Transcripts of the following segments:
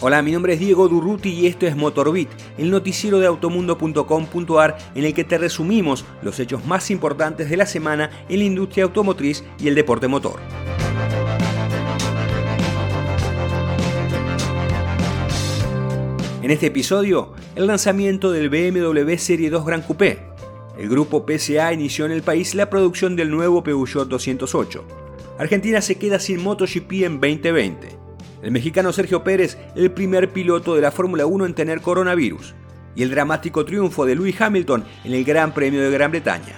Hola, mi nombre es Diego Durruti y esto es Motorbit, el noticiero de automundo.com.ar en el que te resumimos los hechos más importantes de la semana en la industria automotriz y el deporte motor. En este episodio, el lanzamiento del BMW Serie 2 Gran Coupé. El grupo PSA inició en el país la producción del nuevo Peugeot 208. Argentina se queda sin MotoGP en 2020. El mexicano Sergio Pérez, el primer piloto de la Fórmula 1 en tener coronavirus. Y el dramático triunfo de Lewis Hamilton en el Gran Premio de Gran Bretaña.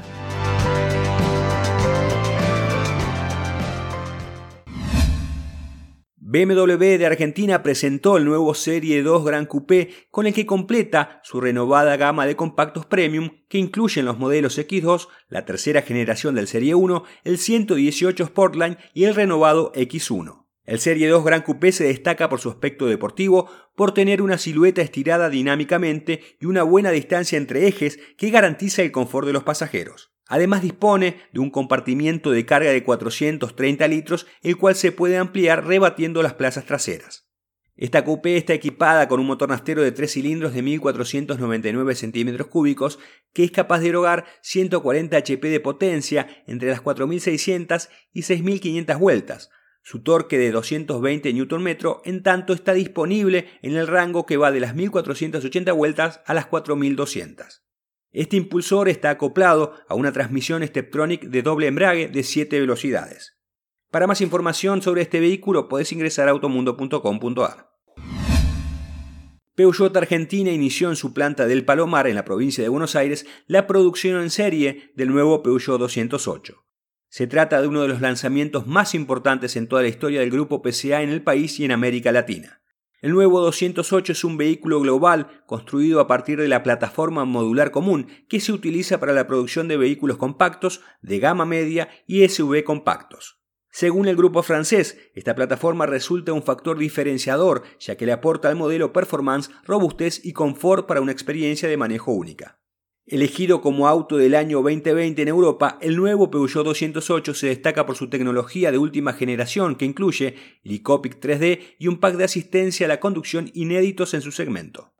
BMW de Argentina presentó el nuevo Serie 2 Gran Coupé con el que completa su renovada gama de compactos premium que incluyen los modelos X2, la tercera generación del Serie 1, el 118 Sportline y el renovado X1. El Serie 2 Gran Coupé se destaca por su aspecto deportivo, por tener una silueta estirada dinámicamente y una buena distancia entre ejes que garantiza el confort de los pasajeros. Además dispone de un compartimiento de carga de 430 litros, el cual se puede ampliar rebatiendo las plazas traseras. Esta coupé está equipada con un motor nastero de 3 cilindros de 1499 centímetros cúbicos que es capaz de erogar 140 HP de potencia entre las 4600 y 6500 vueltas, su torque de 220 Nm en tanto está disponible en el rango que va de las 1480 vueltas a las 4200. Este impulsor está acoplado a una transmisión Steptronic de doble embrague de 7 velocidades. Para más información sobre este vehículo podés ingresar a automundo.com.ar. Peugeot Argentina inició en su planta del Palomar en la provincia de Buenos Aires la producción en serie del nuevo Peugeot 208. Se trata de uno de los lanzamientos más importantes en toda la historia del grupo PCA en el país y en América Latina. El nuevo 208 es un vehículo global construido a partir de la plataforma modular común que se utiliza para la producción de vehículos compactos, de gama media y SUV compactos. Según el grupo francés, esta plataforma resulta un factor diferenciador ya que le aporta al modelo performance, robustez y confort para una experiencia de manejo única. Elegido como auto del año 2020 en Europa, el nuevo Peugeot 208 se destaca por su tecnología de última generación que incluye el iCopic 3D y un pack de asistencia a la conducción inéditos en su segmento.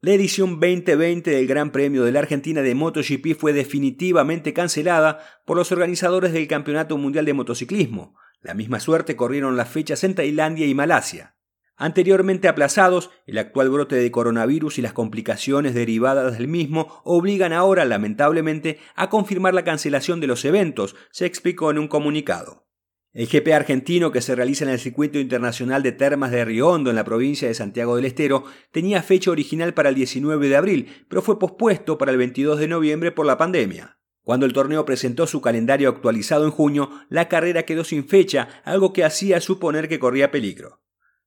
La edición 2020 del Gran Premio de la Argentina de MotoGP fue definitivamente cancelada por los organizadores del Campeonato Mundial de Motociclismo. La misma suerte corrieron las fechas en Tailandia y Malasia. Anteriormente aplazados, el actual brote de coronavirus y las complicaciones derivadas del mismo obligan ahora, lamentablemente, a confirmar la cancelación de los eventos, se explicó en un comunicado. El GP argentino que se realiza en el Circuito Internacional de Termas de Río Hondo en la provincia de Santiago del Estero tenía fecha original para el 19 de abril, pero fue pospuesto para el 22 de noviembre por la pandemia. Cuando el torneo presentó su calendario actualizado en junio, la carrera quedó sin fecha, algo que hacía suponer que corría peligro.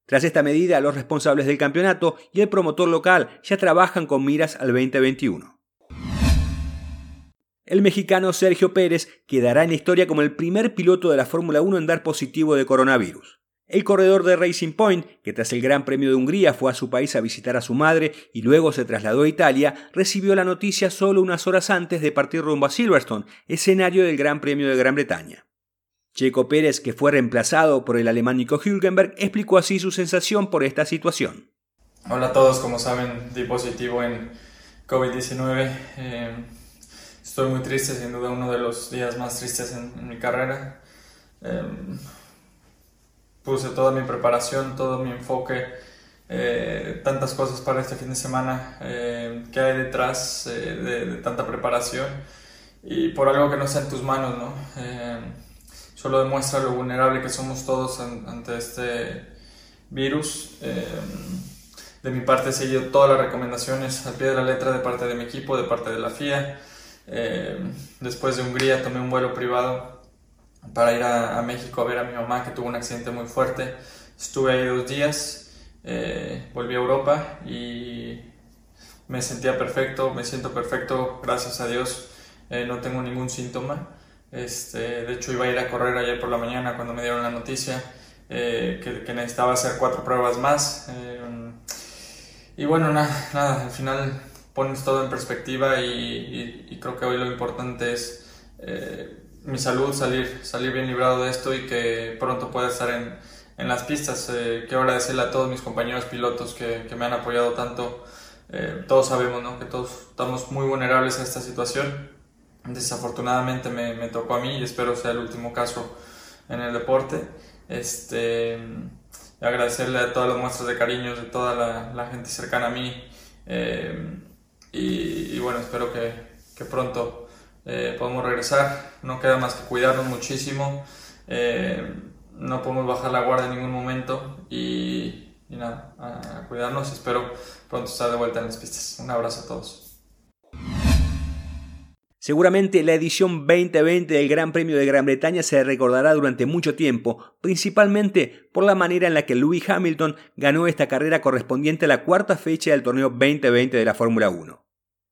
Tras esta medida, los responsables del campeonato y el promotor local ya trabajan con miras al 2021. El mexicano Sergio Pérez quedará en la historia como el primer piloto de la Fórmula 1 en dar positivo de coronavirus. El corredor de Racing Point, que tras el Gran Premio de Hungría fue a su país a visitar a su madre y luego se trasladó a Italia, recibió la noticia solo unas horas antes de partir rumbo a Silverstone, escenario del Gran Premio de Gran Bretaña. Checo Pérez, que fue reemplazado por el alemán Nico Hülkenberg, explicó así su sensación por esta situación. Hola a todos, como saben, di positivo en COVID-19. Eh, estoy muy triste, sin duda uno de los días más tristes en, mi carrera. Eh, puse toda mi preparación, todo mi enfoque, eh, tantas cosas para este fin de semana que hay detrás de, de, tanta preparación y por algo que no está en tus manos, ¿no? Solo demuestra lo vulnerable que somos todos ante este virus. Eh, de mi parte he seguido todas las recomendaciones al pie de la letra de parte de mi equipo, de parte de la FIA. Eh, después de Hungría tomé un vuelo privado para ir a, México a ver a mi mamá que tuvo un accidente muy fuerte. Estuve ahí dos días, eh, volví a Europa y me sentía perfecto, me siento perfecto, gracias a Dios, no tengo ningún síntoma. Este, de hecho, iba a ir a correr ayer por la mañana cuando me dieron la noticia eh, que, necesitaba hacer cuatro pruebas más. Eh, y bueno, nada, nada, al final pones todo en perspectiva y, creo que hoy lo importante es eh, mi salud, salir, salir bien librado de esto y que pronto pueda estar en, las pistas. Eh, quiero agradecerle a todos mis compañeros pilotos que, que me han apoyado tanto. Todos sabemos ¿no? que todos estamos muy vulnerables a esta situación. Desafortunadamente me, me, tocó a mí y espero sea el último caso en el deporte. Este, agradecerle a todas las muestras de cariño de toda la, la gente cercana a mí. Eh, y, y, bueno, espero que, que pronto eh, podamos regresar. No queda más que cuidarnos muchísimo. Eh, no podemos bajar la guardia en ningún momento y, y nada, a cuidarnos. Espero pronto estar de vuelta en las pistas. Un abrazo a todos. Seguramente la edición 2020 del Gran Premio de Gran Bretaña se recordará durante mucho tiempo, principalmente por la manera en la que Lewis Hamilton ganó esta carrera correspondiente a la cuarta fecha del torneo 2020 de la Fórmula 1.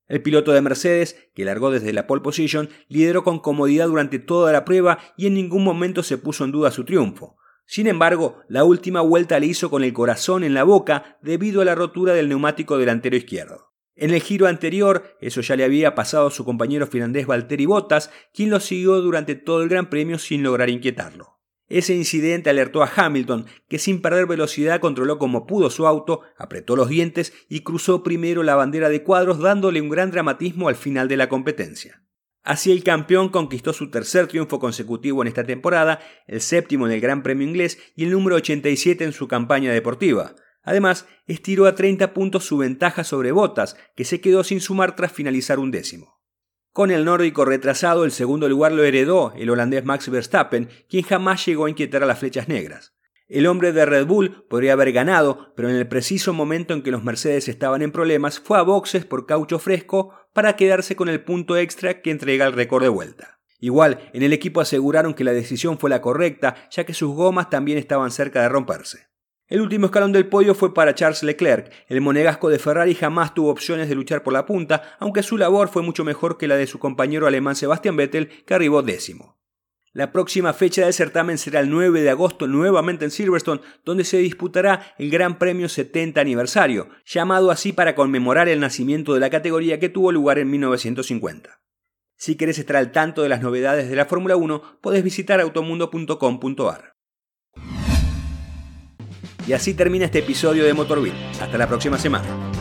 El piloto de Mercedes, que largó desde la pole position, lideró con comodidad durante toda la prueba y en ningún momento se puso en duda su triunfo. Sin embargo, la última vuelta le hizo con el corazón en la boca debido a la rotura del neumático delantero izquierdo. En el giro anterior, eso ya le había pasado a su compañero finlandés Valtteri Bottas, quien lo siguió durante todo el Gran Premio sin lograr inquietarlo. Ese incidente alertó a Hamilton, que sin perder velocidad controló como pudo su auto, apretó los dientes y cruzó primero la bandera de cuadros dándole un gran dramatismo al final de la competencia. Así el campeón conquistó su tercer triunfo consecutivo en esta temporada, el séptimo en el Gran Premio inglés y el número 87 en su campaña deportiva. Además, estiró a 30 puntos su ventaja sobre Bottas, que se quedó sin sumar tras finalizar un décimo. Con el nórdico retrasado, el segundo lugar lo heredó el holandés Max Verstappen, quien jamás llegó a inquietar a las flechas negras. El hombre de Red Bull podría haber ganado, pero en el preciso momento en que los Mercedes estaban en problemas, fue a boxes por caucho fresco para quedarse con el punto extra que entrega el récord de vuelta. Igual, en el equipo aseguraron que la decisión fue la correcta, ya que sus gomas también estaban cerca de romperse. El último escalón del podio fue para Charles Leclerc. El monegasco de Ferrari jamás tuvo opciones de luchar por la punta, aunque su labor fue mucho mejor que la de su compañero alemán Sebastian Vettel, que arribó décimo. La próxima fecha del certamen será el 9 de agosto nuevamente en Silverstone, donde se disputará el Gran Premio 70 aniversario, llamado así para conmemorar el nacimiento de la categoría que tuvo lugar en 1950. Si querés estar al tanto de las novedades de la Fórmula 1, podés visitar automundo.com.ar. Y así termina este episodio de Motorbill. Hasta la próxima semana.